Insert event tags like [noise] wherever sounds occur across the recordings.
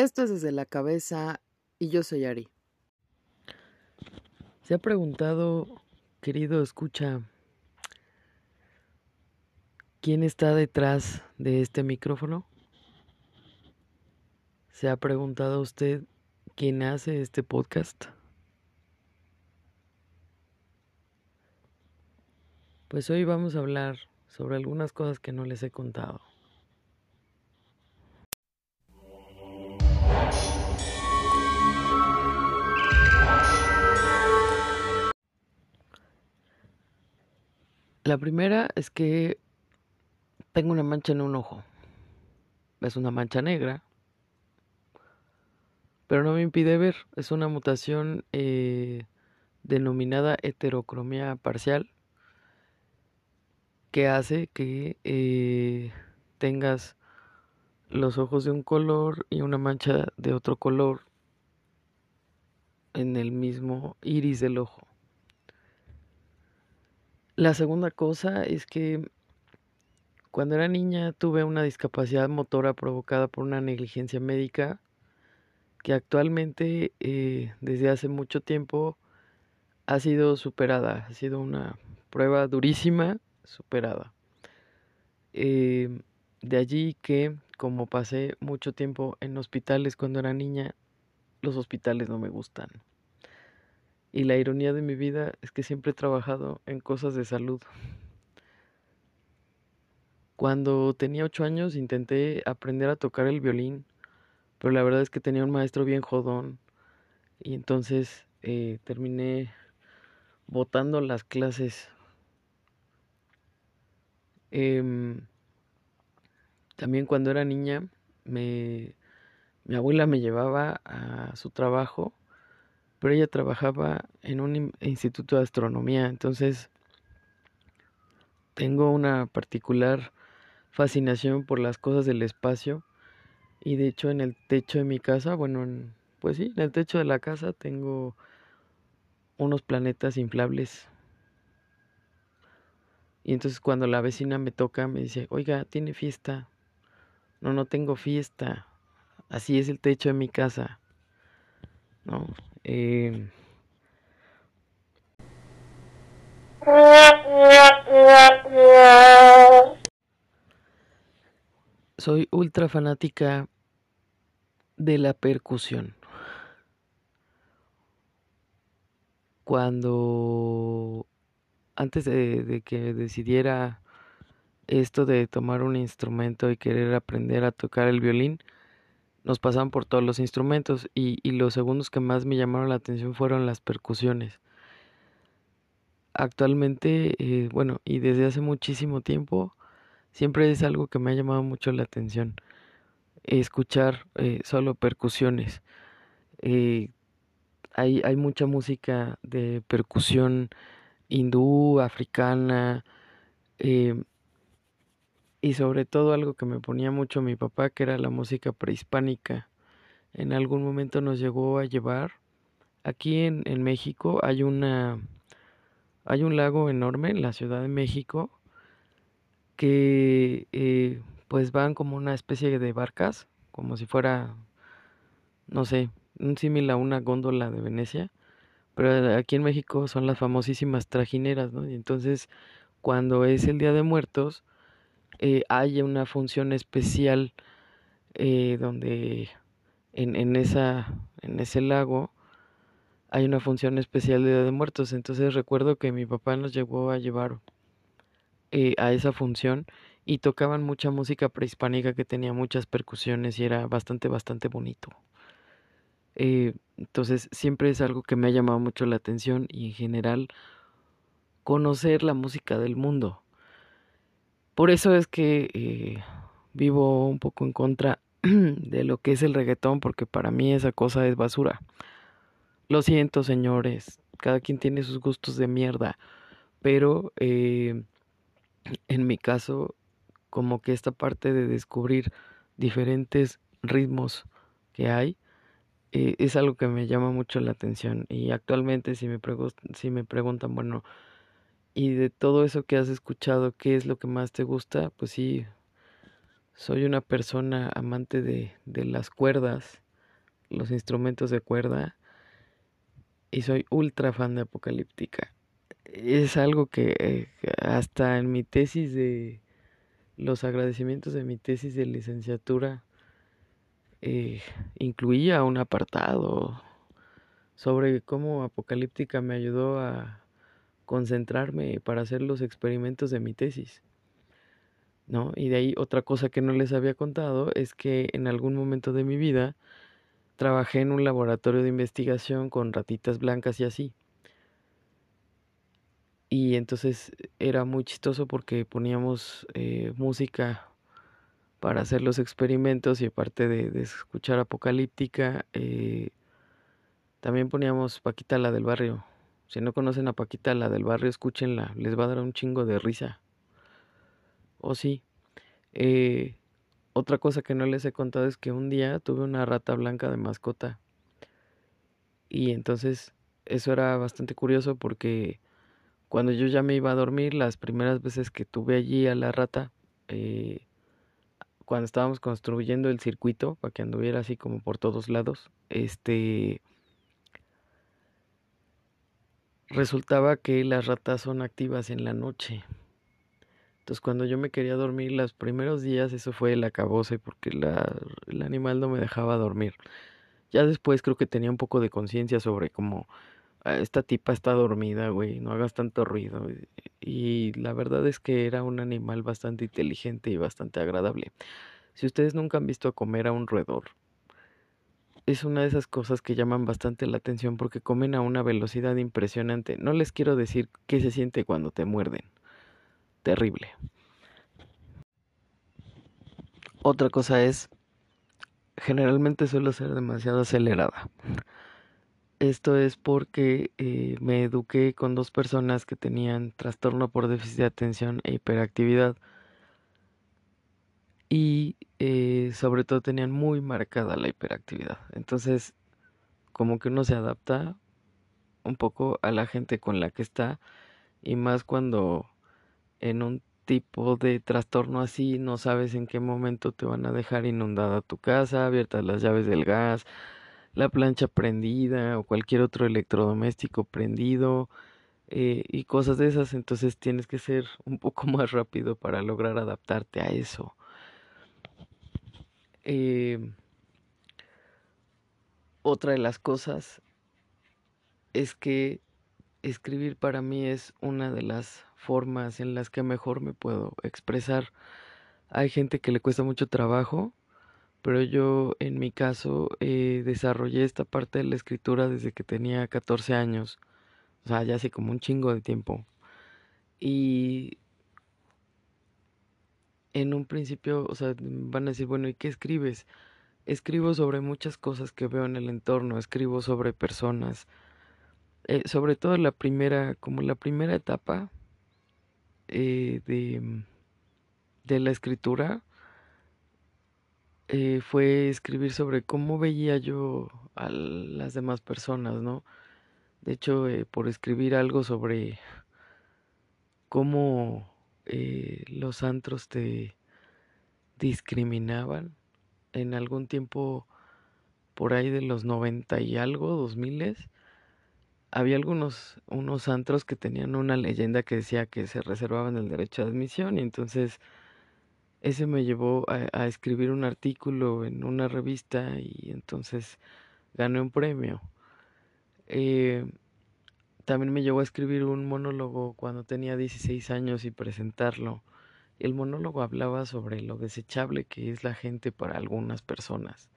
Esto es desde la cabeza y yo soy Ari. ¿Se ha preguntado, querido escucha, quién está detrás de este micrófono? ¿Se ha preguntado usted quién hace este podcast? Pues hoy vamos a hablar sobre algunas cosas que no les he contado. La primera es que tengo una mancha en un ojo. Es una mancha negra, pero no me impide ver. Es una mutación eh, denominada heterocromía parcial que hace que eh, tengas los ojos de un color y una mancha de otro color en el mismo iris del ojo. La segunda cosa es que cuando era niña tuve una discapacidad motora provocada por una negligencia médica que actualmente eh, desde hace mucho tiempo ha sido superada, ha sido una prueba durísima, superada. Eh, de allí que como pasé mucho tiempo en hospitales cuando era niña, los hospitales no me gustan. Y la ironía de mi vida es que siempre he trabajado en cosas de salud. Cuando tenía ocho años intenté aprender a tocar el violín, pero la verdad es que tenía un maestro bien jodón y entonces eh, terminé botando las clases. Em, también cuando era niña, me, mi abuela me llevaba a su trabajo pero ella trabajaba en un instituto de astronomía, entonces tengo una particular fascinación por las cosas del espacio y de hecho en el techo de mi casa, bueno, pues sí, en el techo de la casa tengo unos planetas inflables. Y entonces cuando la vecina me toca me dice, oiga, tiene fiesta. No, no tengo fiesta. Así es el techo de mi casa. ¿No? Eh, soy ultra fanática de la percusión. Cuando antes de, de, que decidiera esto de tomar un instrumento y querer aprender a tocar el violín, nos pasaban por todos los instrumentos y, los segundos que más me llamaron la atención fueron las percusiones. Actualmente, eh, bueno, y desde hace muchísimo tiempo, siempre es algo que me ha llamado mucho la atención, escuchar eh, solo percusiones. Eh, hay, hay mucha música de percusión hindú, africana, y sobre todo algo que me ponía mucho mi papá, que era la música prehispánica. En algún momento nos llegó a llevar. Aquí en, en México hay una hay un lago enorme en la Ciudad de México que eh, pues van como una especie de barcas, como si fuera, no sé, un símil a una góndola de Venecia, pero aquí en México son las famosísimas trajineras, ¿no? Y entonces cuando es el Día de Muertos, eh, hay una función especial eh, donde en, en, esa, en ese lago hay una función especial de Día de Muertos. Entonces recuerdo que mi papá nos llegó a llevar eh, a esa función y tocaban mucha música prehispánica que tenía muchas percusiones y era bastante, bastante bonito. entonces siempre es algo que me ha llamado mucho la atención y en general conocer la música del mundo. Por eso es que eh, vivo un poco en contra [clears throat] de lo que es el reggaetón, porque para mí esa cosa es basura. Lo siento, señores, cada quien tiene sus gustos de mierda, pero eh, [clears throat] en mi caso, como que esta parte de descubrir diferentes ritmos que hay, eh, es algo que me llama mucho la atención. Y actualmente si me, si me preguntan, bueno, y de todo eso que has escuchado, ¿qué es lo que más te gusta? Pues sí, soy una persona amante de, de las cuerdas los instrumentos de cuerda y soy ultra fan de Apocalíptica. Es algo que eh, hasta en mi tesis de los agradecimientos de mi tesis de licenciatura eh, incluía un apartado sobre cómo Apocalíptica me ayudó a concentrarme para hacer los experimentos de mi tesis. ¿No? Y de ahí otra cosa que no les había contado es que en algún momento de mi vida trabajé en un laboratorio de investigación con ratitas blancas y así. Y entonces era muy chistoso porque poníamos eh, música para hacer los experimentos y aparte de, escuchar apocalíptica, eh, también poníamos Paquita la del barrio. Si no conocen a Paquita la del barrio, escúchenla, les va a dar un chingo de risa. O sí. Eh, otra cosa que no les he contado es que un día tuve una rata blanca de mascota. Y entonces eso era bastante curioso porque cuando yo ya me iba a dormir, las primeras veces que tuve allí a la rata, eh, cuando estábamos construyendo el circuito para que anduviera así como por todos lados, este resultaba que las ratas son activas en la noche. Entonces cuando yo me quería dormir los primeros días eso fue el acabose porque el animal no me dejaba dormir. Ya después creo que tenía un poco de conciencia sobre cómo Ah, esta tipa está dormida, güey, no hagas tanto ruido. Y la verdad es que era un animal bastante inteligente y bastante agradable. Si ustedes nunca han visto comer a un roedor, es una de esas cosas que llaman bastante la atención porque comen a una velocidad impresionante. No les quiero decir qué se siente cuando te muerden. Terrible. Otra cosa es, generalmente suelo ser demasiado acelerada. Esto es porque eh, me eduqué con dos personas que tenían trastorno por déficit de atención e hiperactividad y eh, sobre todo tenían muy marcada la hiperactividad. Entonces, como que uno se adapta un poco a la gente con la que está y más cuando en un tipo de trastorno así no sabes en qué momento te van a dejar inundada tu casa, abiertas las llaves del gas, la plancha prendida o cualquier otro electrodoméstico prendido eh, y cosas de esas, entonces tienes que ser un poco [laughs] más rápido para lograr adaptarte a eso. Eh, otra de las cosas es que escribir para mí es una de las formas en las que mejor me puedo expresar. Hay gente que le cuesta mucho trabajo pero yo en mi caso eh, desarrollé esta parte de la escritura desde que tenía 14 años, o sea, ya hace como un chingo de tiempo. Y en un principio, o sea, van a decir, bueno, ¿y qué escribes? Escribo sobre muchas cosas que veo en el entorno, escribo sobre personas, eh, sobre todo la primera, como la primera etapa eh, de, de la escritura eh, fue escribir sobre cómo veía yo a las demás personas, ¿no? De hecho, por escribir algo sobre cómo eh, los antros te discriminaban en algún tiempo por ahí de los 90 y algo, 2000 había algunos unos antros que tenían una leyenda que decía que se reservaban el derecho de admisión y entonces ese me llevó a, escribir un artículo en una revista y entonces gané un premio. Eh, también me llevó a escribir un monólogo cuando tenía 16 años y presentarlo. El monólogo hablaba sobre lo desechable que es la gente para algunas personas.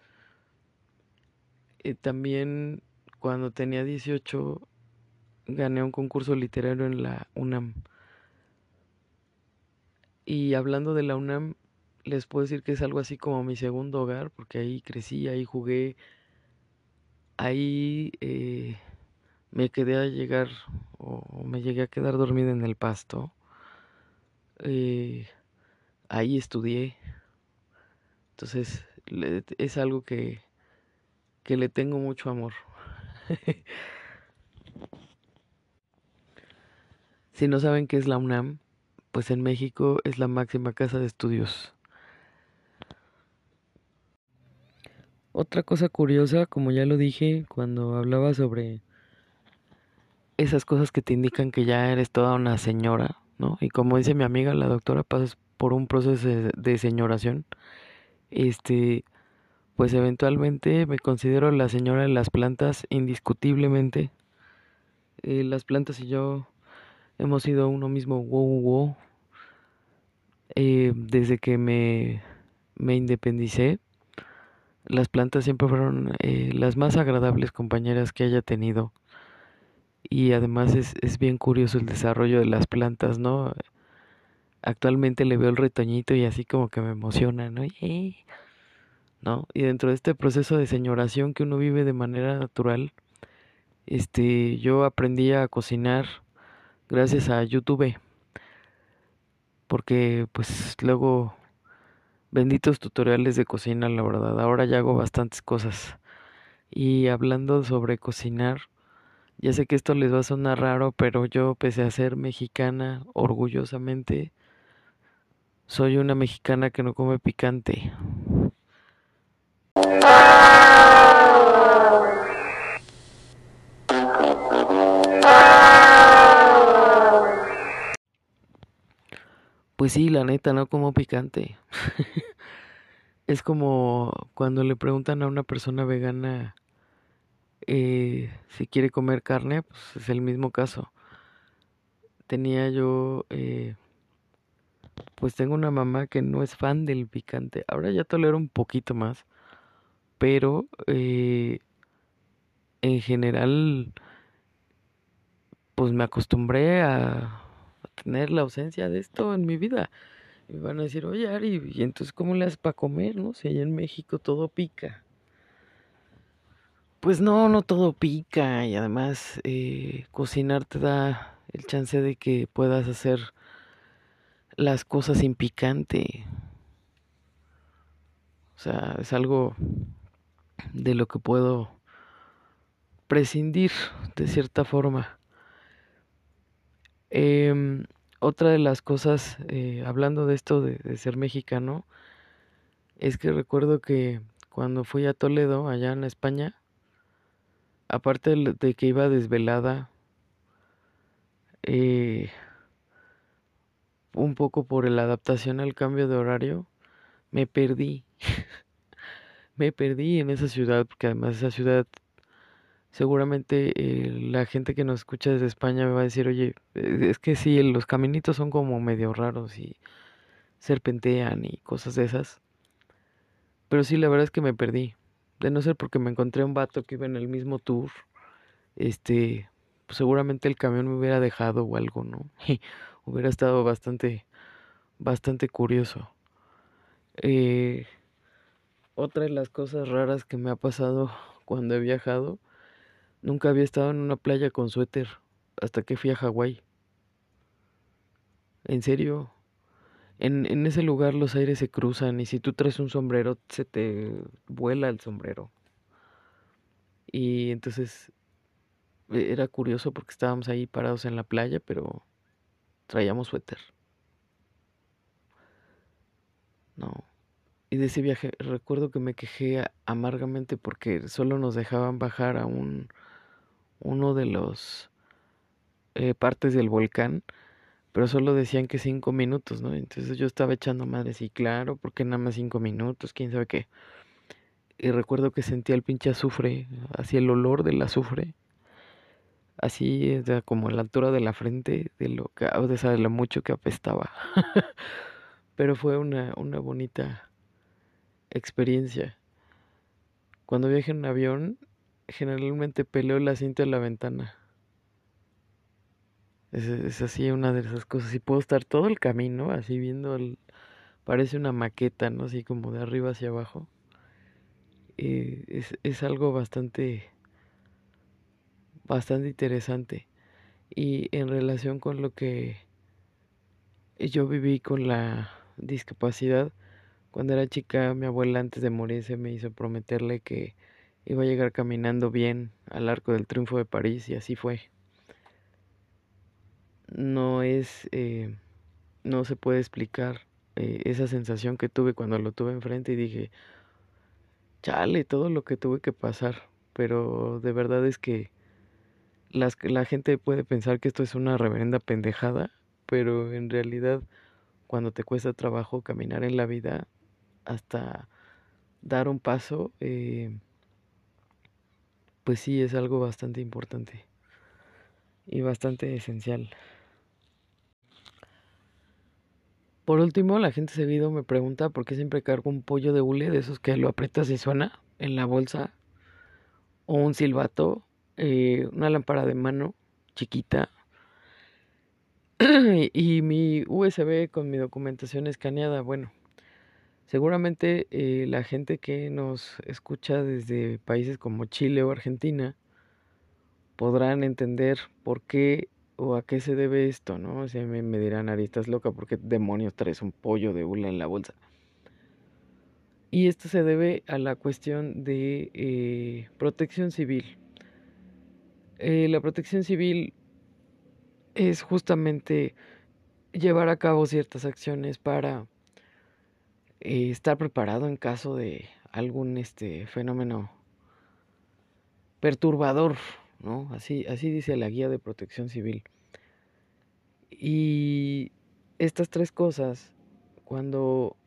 Eh, también cuando tenía 18 gané un concurso literario en la UNAM y hablando de la UNAM, les puedo decir que es algo así como mi segundo hogar, porque ahí crecí, ahí jugué, ahí eh, me quedé a llegar o me llegué a quedar dormida en el pasto. Eh, ahí estudié. Entonces es algo que, que le tengo mucho amor. [laughs] si no saben qué es la UNAM, pues en México es la máxima casa de estudios. Otra cosa curiosa, como ya lo dije cuando hablaba sobre esas cosas que te indican que ya eres toda una señora, ¿no? Y como dice mi amiga, la doctora, pasas por un proceso de, señoración. Este, pues eventualmente me considero la señora de las plantas indiscutiblemente. Eh, las plantas y yo hemos sido uno mismo wow wow eh, desde que me, me independicé. Las plantas siempre fueron eh, las más agradables compañeras que haya tenido y además es, es bien curioso el desarrollo de las plantas, ¿no? Actualmente le veo el retoñito y así como que me emociona, ¿no? ¿No? Y dentro de este proceso de señoración que uno vive de manera natural, este, yo aprendí a cocinar gracias a YouTube. Porque pues luego benditos tutoriales de cocina, la verdad. Ahora ya hago bastantes cosas. Y hablando sobre cocinar, ya sé que esto les va a sonar raro, pero yo, pese a ser mexicana, orgullosamente, soy una mexicana que no come picante. Pues sí, la neta, no como picante. [laughs] es como cuando le preguntan a una persona vegana eh, si quiere comer carne, pues es el mismo caso. Tenía yo, eh, pues tengo una mamá que no es fan del picante. Ahora ya tolero un poquito más, pero eh, en general, pues me acostumbré a, tener la ausencia de esto en mi vida. Y van a decir, oye Ari, ¿y entonces cómo le haces para comer, no? Si allá en México todo pica. Pues no, no todo pica y además eh, cocinar te da el chance de que puedas hacer las cosas sin picante. O sea, es algo de lo que puedo prescindir de cierta forma. Em, otra de las cosas, eh, hablando de esto de, de ser mexicano, es que recuerdo que cuando fui a Toledo, allá en España, aparte de que iba desvelada, eh, un poco por la adaptación al cambio de horario, me perdí. [laughs] me perdí en esa ciudad, porque además esa ciudad, seguramente eh, la gente que nos escucha desde España me va a decir, oye, eh, es que sí, los caminitos son como medio raros y serpentean y cosas de esas. Pero sí, la verdad es que me perdí de no ser porque me encontré un vato que iba en el mismo tour, este, pues seguramente el camión me hubiera dejado o algo, ¿no? [laughs] hubiera estado bastante, bastante curioso. Eh, otra de las cosas raras que me ha pasado [laughs] cuando he viajado, nunca había estado en una playa con suéter hasta que fui a Hawái. En serio, en, en ese lugar los aires se cruzan y si tú traes un sombrero se te vuela el sombrero. Y entonces e, era curioso porque estábamos ahí parados en la playa, pero traíamos suéter. No. Y de ese viaje recuerdo que me quejé amargamente porque solo nos dejaban bajar a un uno de los eh, partes del volcán pero solo decían que cinco minutos, ¿no? Entonces yo estaba echando madre, sí, claro, porque nada más cinco minutos, quién sabe qué. Y recuerdo que sentía el pinche azufre, así el olor del azufre, así como a la altura de la frente, de lo que, de lo mucho que apestaba. [laughs] pero fue una, una bonita experiencia. Cuando viaje en avión, generalmente peleo el asiento de la ventana es, así una de esas cosas. Y puedo estar todo el camino así viendo, el, parece una maqueta, ¿no? Así como de arriba hacia abajo. Eh, es, es algo bastante, bastante interesante. Y en relación con lo que yo viví con la discapacidad, cuando era chica, mi abuela antes de morirse me hizo prometerle que iba a llegar caminando bien al Arco del Triunfo de París y así fue no es, eh, no se puede explicar eh, esa sensación que tuve cuando lo tuve enfrente y dije, chale, todo lo que tuve que pasar, pero de verdad es que las, la gente puede pensar que esto es una reverenda pendejada, pero en realidad cuando te cuesta trabajo caminar en la vida hasta dar un paso, eh, pues sí es algo bastante importante y bastante esencial. Por último, la gente seguido me pregunta por qué siempre cargo un pollo de hule de esos que lo aprietas y suena en la bolsa, o un silbato, eh, una lámpara de mano chiquita [clears throat] y mi USB con mi documentación escaneada. Bueno, seguramente eh, la gente que nos escucha desde países como Chile o Argentina podrán entender por qué o a qué se debe esto, ¿no? O sea, me, dirán, Ari, estás loca, porque demonios traes un pollo de hula en la bolsa? Y esto se debe a la cuestión de eh, protección civil. Eh, la protección civil es justamente llevar a cabo ciertas acciones para eh, estar preparado en caso de algún este fenómeno perturbador ¿no? Así, así dice la guía de protección civil. Y estas tres cosas, cuando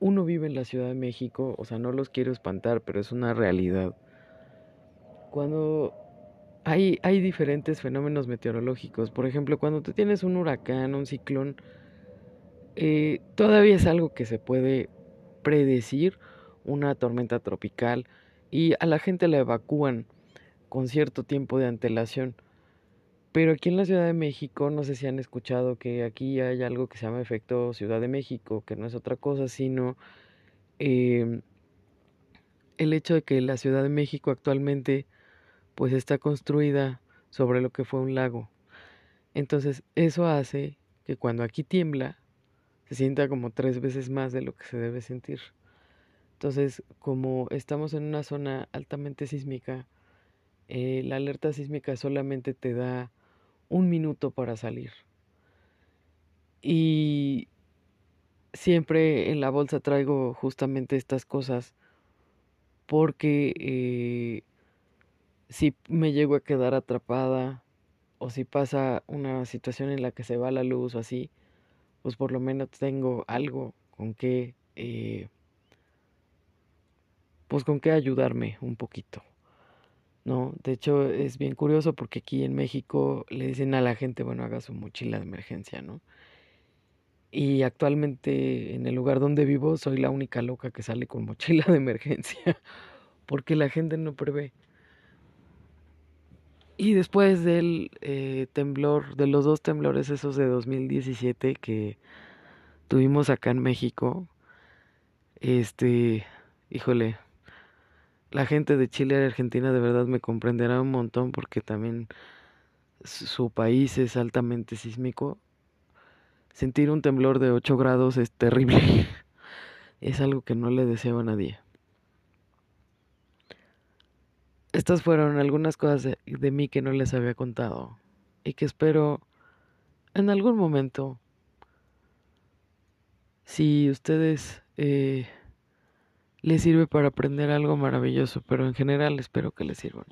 uno vive en la Ciudad de México, o sea, no los quiero espantar, pero es una realidad. Cuando hay, hay diferentes fenómenos meteorológicos, por ejemplo, cuando tú tienes un huracán, un ciclón, eh, todavía es algo que se puede predecir, una tormenta tropical, y a la gente la evacúan con cierto tiempo de antelación. Pero aquí en la Ciudad de México, no sé si han escuchado que aquí hay algo que se llama efecto Ciudad de México, que no es otra cosa sino em, el hecho de que la Ciudad de México actualmente pues está construida sobre lo que fue un lago. Entonces eso hace que cuando aquí tiembla se sienta como tres veces más de lo que se debe sentir. Entonces, como estamos en una zona altamente sísmica, eh, la alerta sísmica solamente te da un minuto para salir. Y siempre en la bolsa traigo justamente estas cosas porque eh, si me llego a quedar atrapada o si pasa una situación en la que se va la luz o así, pues por lo menos tengo algo con que, eh, pues con qué ayudarme un poquito. ¿No? De hecho, es bien curioso porque aquí en México le dicen a la gente, bueno, haga su mochila de emergencia, ¿no? Y actualmente en el lugar donde vivo soy la única loca que sale con mochila de emergencia [laughs] porque la gente no prevé. Y después del eh, temblor, de los dos temblores esos de 2017 que tuvimos acá en México, este, híjole, la gente de Chile y Argentina de verdad me comprenderá un montón porque también su país es altamente sísmico. Sentir un temblor de 8 grados es terrible. [laughs] es algo que no le deseo a nadie. Estas fueron algunas cosas de, mí que no les había contado y que espero en algún momento, si ustedes eh, les sirve para aprender algo maravilloso, pero en general espero que les sirvan.